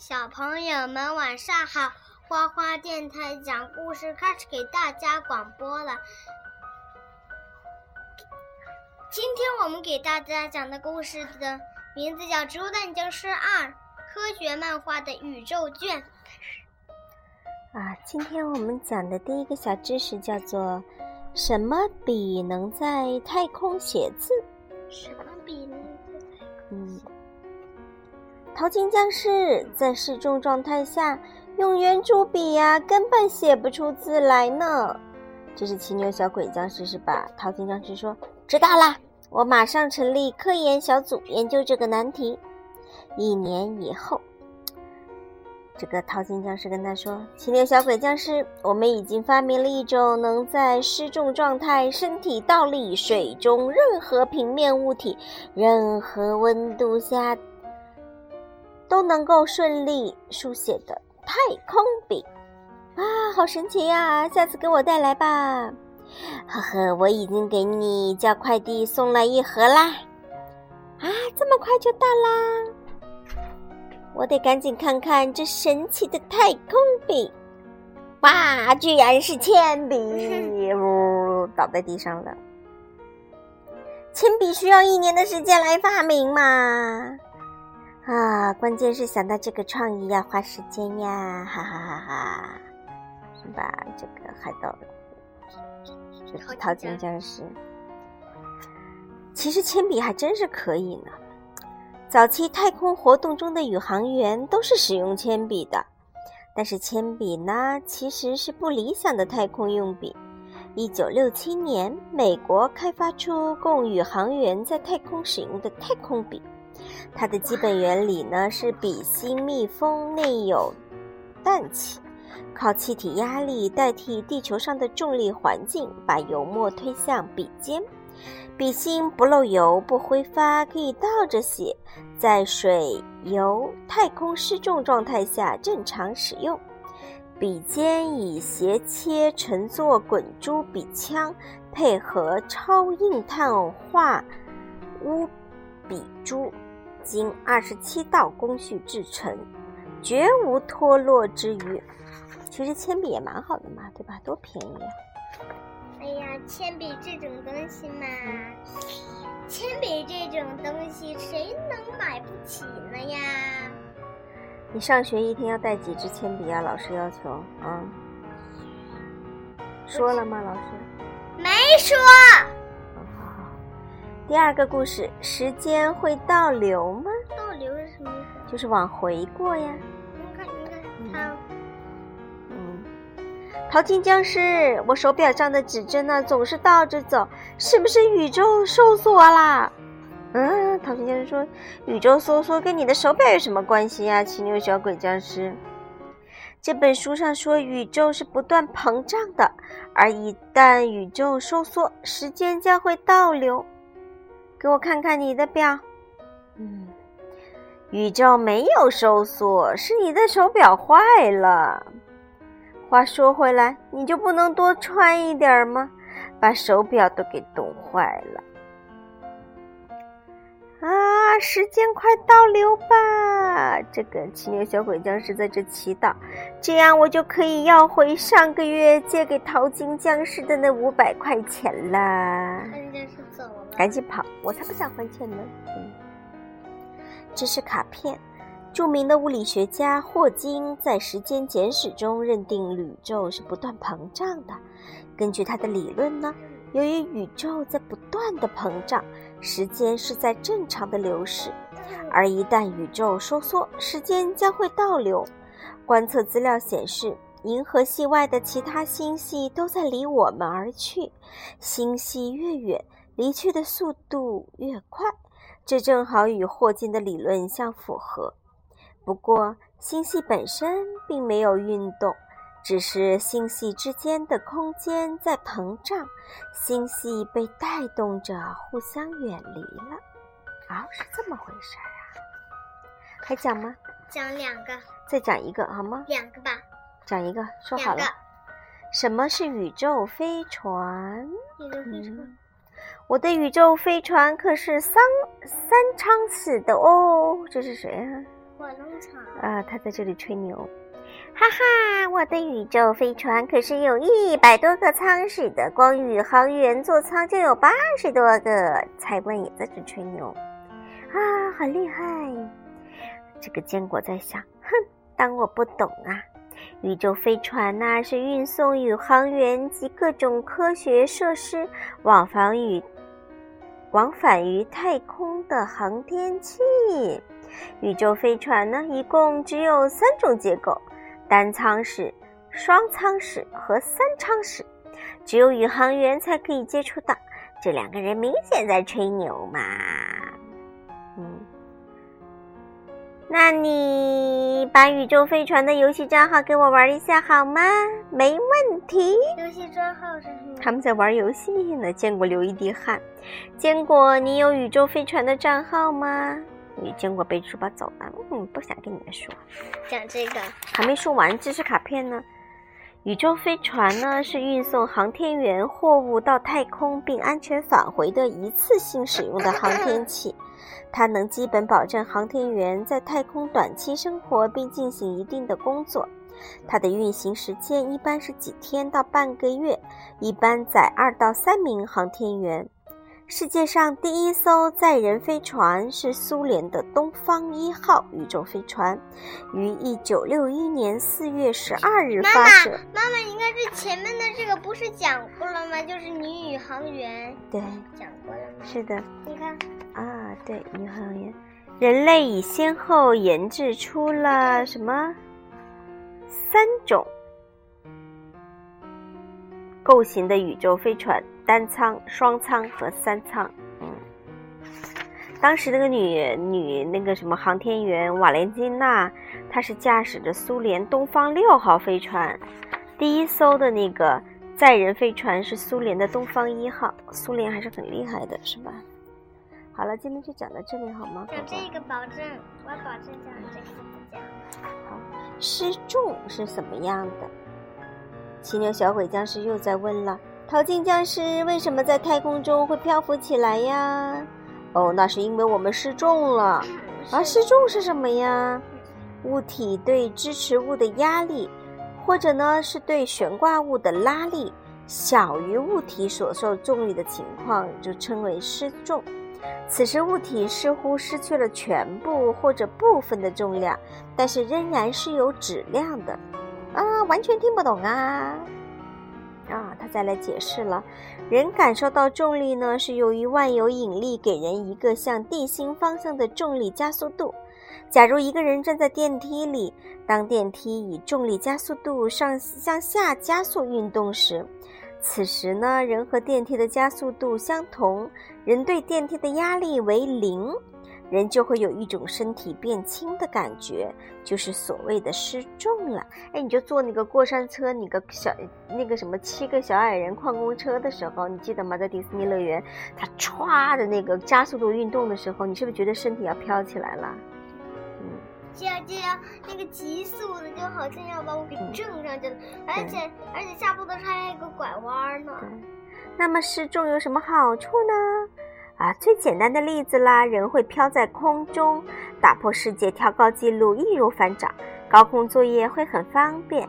小朋友们晚上好，花花电台讲故事开始给大家广播了。今天我们给大家讲的故事的名字叫《植物大战僵尸二》，科学漫画的宇宙卷。啊，今天我们讲的第一个小知识叫做“什么笔能在太空写字”？什么笔能在太空？嗯。淘金僵尸在失重状态下用圆珠笔呀，根本写不出字来呢。这是骑牛小鬼僵尸是吧？淘金僵尸说：“知道啦，我马上成立科研小组研究这个难题。”一年以后，这个淘金僵尸跟他说：“骑牛小鬼僵尸，我们已经发明了一种能在失重状态、身体倒立、水中任何平面物体、任何温度下。”都能够顺利书写的太空笔啊，好神奇呀！下次给我带来吧。呵呵，我已经给你叫快递送了一盒啦。啊，这么快就到啦！我得赶紧看看这神奇的太空笔。哇，居然是铅笔！呜，倒在地上了。铅笔需要一年的时间来发明嘛？啊，关键是想到这个创意要花时间呀，哈哈哈哈！是吧？这个海盗，这个淘金僵尸。其实铅笔还真是可以呢。早期太空活动中的宇航员都是使用铅笔的，但是铅笔呢，其实是不理想的太空用笔。一九六七年，美国开发出供宇航员在太空使用的太空笔。它的基本原理呢是笔芯密封，内有氮气，靠气体压力代替地球上的重力环境，把油墨推向笔尖。笔芯不漏油、不挥发，可以倒着写，在水、油、太空失重状态下正常使用。笔尖以斜切乘坐滚珠笔枪，配合超硬碳化钨笔珠。经二十七道工序制成，绝无脱落之余。其实铅笔也蛮好的嘛，对吧？多便宜啊！哎呀，铅笔这种东西嘛，铅笔这种东西谁能买不起呢呀？你上学一天要带几支铅笔啊？老师要求啊？说了吗？老师没说。第二个故事，时间会倒流吗？倒流是什么意思？就是往回过呀。你看，你看，它，嗯，淘金僵尸，我手表上的指针呢总是倒着走，是不是宇宙收缩啦？嗯，淘金僵尸说，宇宙收缩跟你的手表有什么关系呀？骑牛小鬼僵尸，这本书上说宇宙是不断膨胀的，而一旦宇宙收缩，时间将会倒流。给我看看你的表，嗯，宇宙没有收缩，是你的手表坏了。话说回来，你就不能多穿一点吗？把手表都给冻坏了。啊，时间快倒流吧！这个骑牛小鬼僵尸在这祈祷，这样我就可以要回上个月借给淘金僵尸的那五百块钱啦。赶紧跑！我才不想还钱呢。嗯，这是卡片。著名的物理学家霍金在《时间简史》中认定宇宙是不断膨胀的。根据他的理论呢？由于宇宙在不断的膨胀，时间是在正常的流逝，而一旦宇宙收缩，时间将会倒流。观测资料显示，银河系外的其他星系都在离我们而去，星系越远，离去的速度越快，这正好与霍金的理论相符合。不过，星系本身并没有运动。只是星系之间的空间在膨胀，星系被带动着互相远离了。啊，是这么回事儿啊？还讲吗？讲两个。再讲一个好吗？两个吧。讲一个，说好了。什么是宇宙飞船？宇宙飞船。我的宇宙飞船可是三三仓式的哦。这是谁啊？火农场。啊，他在这里吹牛。哈哈，我的宇宙飞船可是有一百多个舱室的，光宇航员座舱就有八十多个。蔡官也在这吹牛，啊，好厉害！这个坚果在想，哼，当我不懂啊。宇宙飞船呐，是运送宇航员及各种科学设施往返于往返于太空的航天器。宇宙飞船呢，一共只有三种结构。单舱室、双舱室和三舱室，只有宇航员才可以接触到。这两个人明显在吹牛嘛。嗯，那你把宇宙飞船的游戏账号给我玩一下好吗？没问题。游戏账号是什么？他们在玩游戏呢。坚果流一滴汗。坚果，你有宇宙飞船的账号吗？你坚果背书包走了，嗯，不想跟你们说。讲这个还没说完，知识卡片呢。宇宙飞船呢是运送航天员货物到太空并安全返回的一次性使用的航天器，它能基本保证航天员在太空短期生活并进行一定的工作。它的运行时间一般是几天到半个月，一般载二到三名航天员。世界上第一艘载人飞船是苏联的东方一号宇宙飞船，于一九六一年四月十二日发射。妈妈，你看这前面的这个不是讲过了吗？就是女宇航员。对，讲过了吗？是的。你看啊，对，宇航员，人类已先后研制出了什么三种构型的宇宙飞船。单舱、双舱和三舱。嗯，当时那个女女那个什么航天员瓦莲金娜，她是驾驶着苏联东方六号飞船。第一艘的那个载人飞船是苏联的东方一号。苏联还是很厉害的，是吧？好了，今天就讲到这里好吗？讲这个保证，我保证讲这个不讲。好，失重是什么样的？骑牛小鬼僵尸又在问了。淘金僵尸为什么在太空中会漂浮起来呀？哦，那是因为我们失重了。而失重是什么呀？物体对支持物的压力，或者呢是对悬挂物的拉力小于物体所受重力的情况，就称为失重。此时物体似乎失去了全部或者部分的重量，但是仍然是有质量的。啊，完全听不懂啊！啊，他再来解释了，人感受到重力呢，是由于万有引力给人一个向地心方向的重力加速度。假如一个人站在电梯里，当电梯以重力加速度上向下加速运动时，此时呢，人和电梯的加速度相同，人对电梯的压力为零。人就会有一种身体变轻的感觉，就是所谓的失重了。哎，你就坐那个过山车，那个小那个什么七个小矮人矿工车的时候，你记得吗？在迪士尼乐园，它歘的那个加速度运动的时候，你是不是觉得身体要飘起来了？嗯，这样这样，那个急速的就好像要把我给震上去了，而且而且下坡的时候还有一个拐弯呢。那么失重有什么好处呢？啊，最简单的例子啦，人会飘在空中，打破世界跳高纪录易如反掌。高空作业会很方便，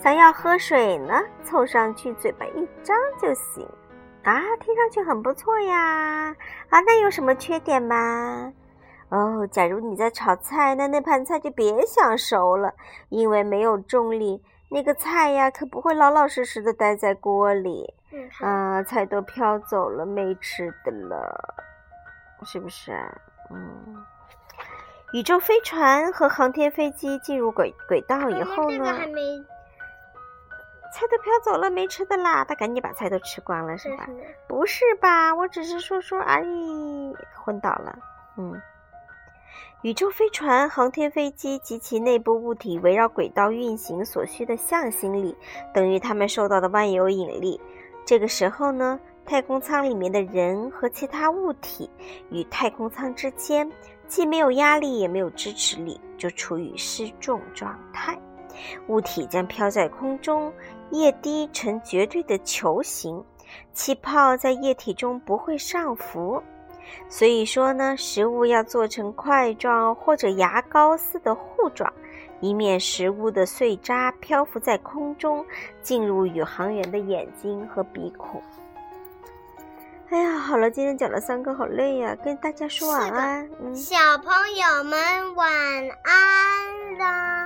想要喝水呢，凑上去嘴巴一张就行。啊，听上去很不错呀。啊，那有什么缺点吗？哦，假如你在炒菜，那那盘菜就别想熟了，因为没有重力，那个菜呀可不会老老实实的待在锅里。啊，菜都飘走了，没吃的了，是不是啊？嗯，宇宙飞船和航天飞机进入轨轨道以后呢？菜都飘走了，没吃的啦，他赶紧把菜都吃光了，是吧？不是吧？我只是说说而已。昏倒了。嗯，宇宙飞船、航天飞机及其内部物体围绕轨道运行所需的向心力，等于它们受到的万有引力。这个时候呢，太空舱里面的人和其他物体与太空舱之间既没有压力也没有支持力，就处于失重状态。物体将飘在空中，液滴呈绝对的球形，气泡在液体中不会上浮。所以说呢，食物要做成块状或者牙膏似的糊状，以免食物的碎渣漂浮在空中，进入宇航员的眼睛和鼻孔。哎呀，好了，今天讲了三个，好累呀，跟大家说晚安。小朋友们晚安啦。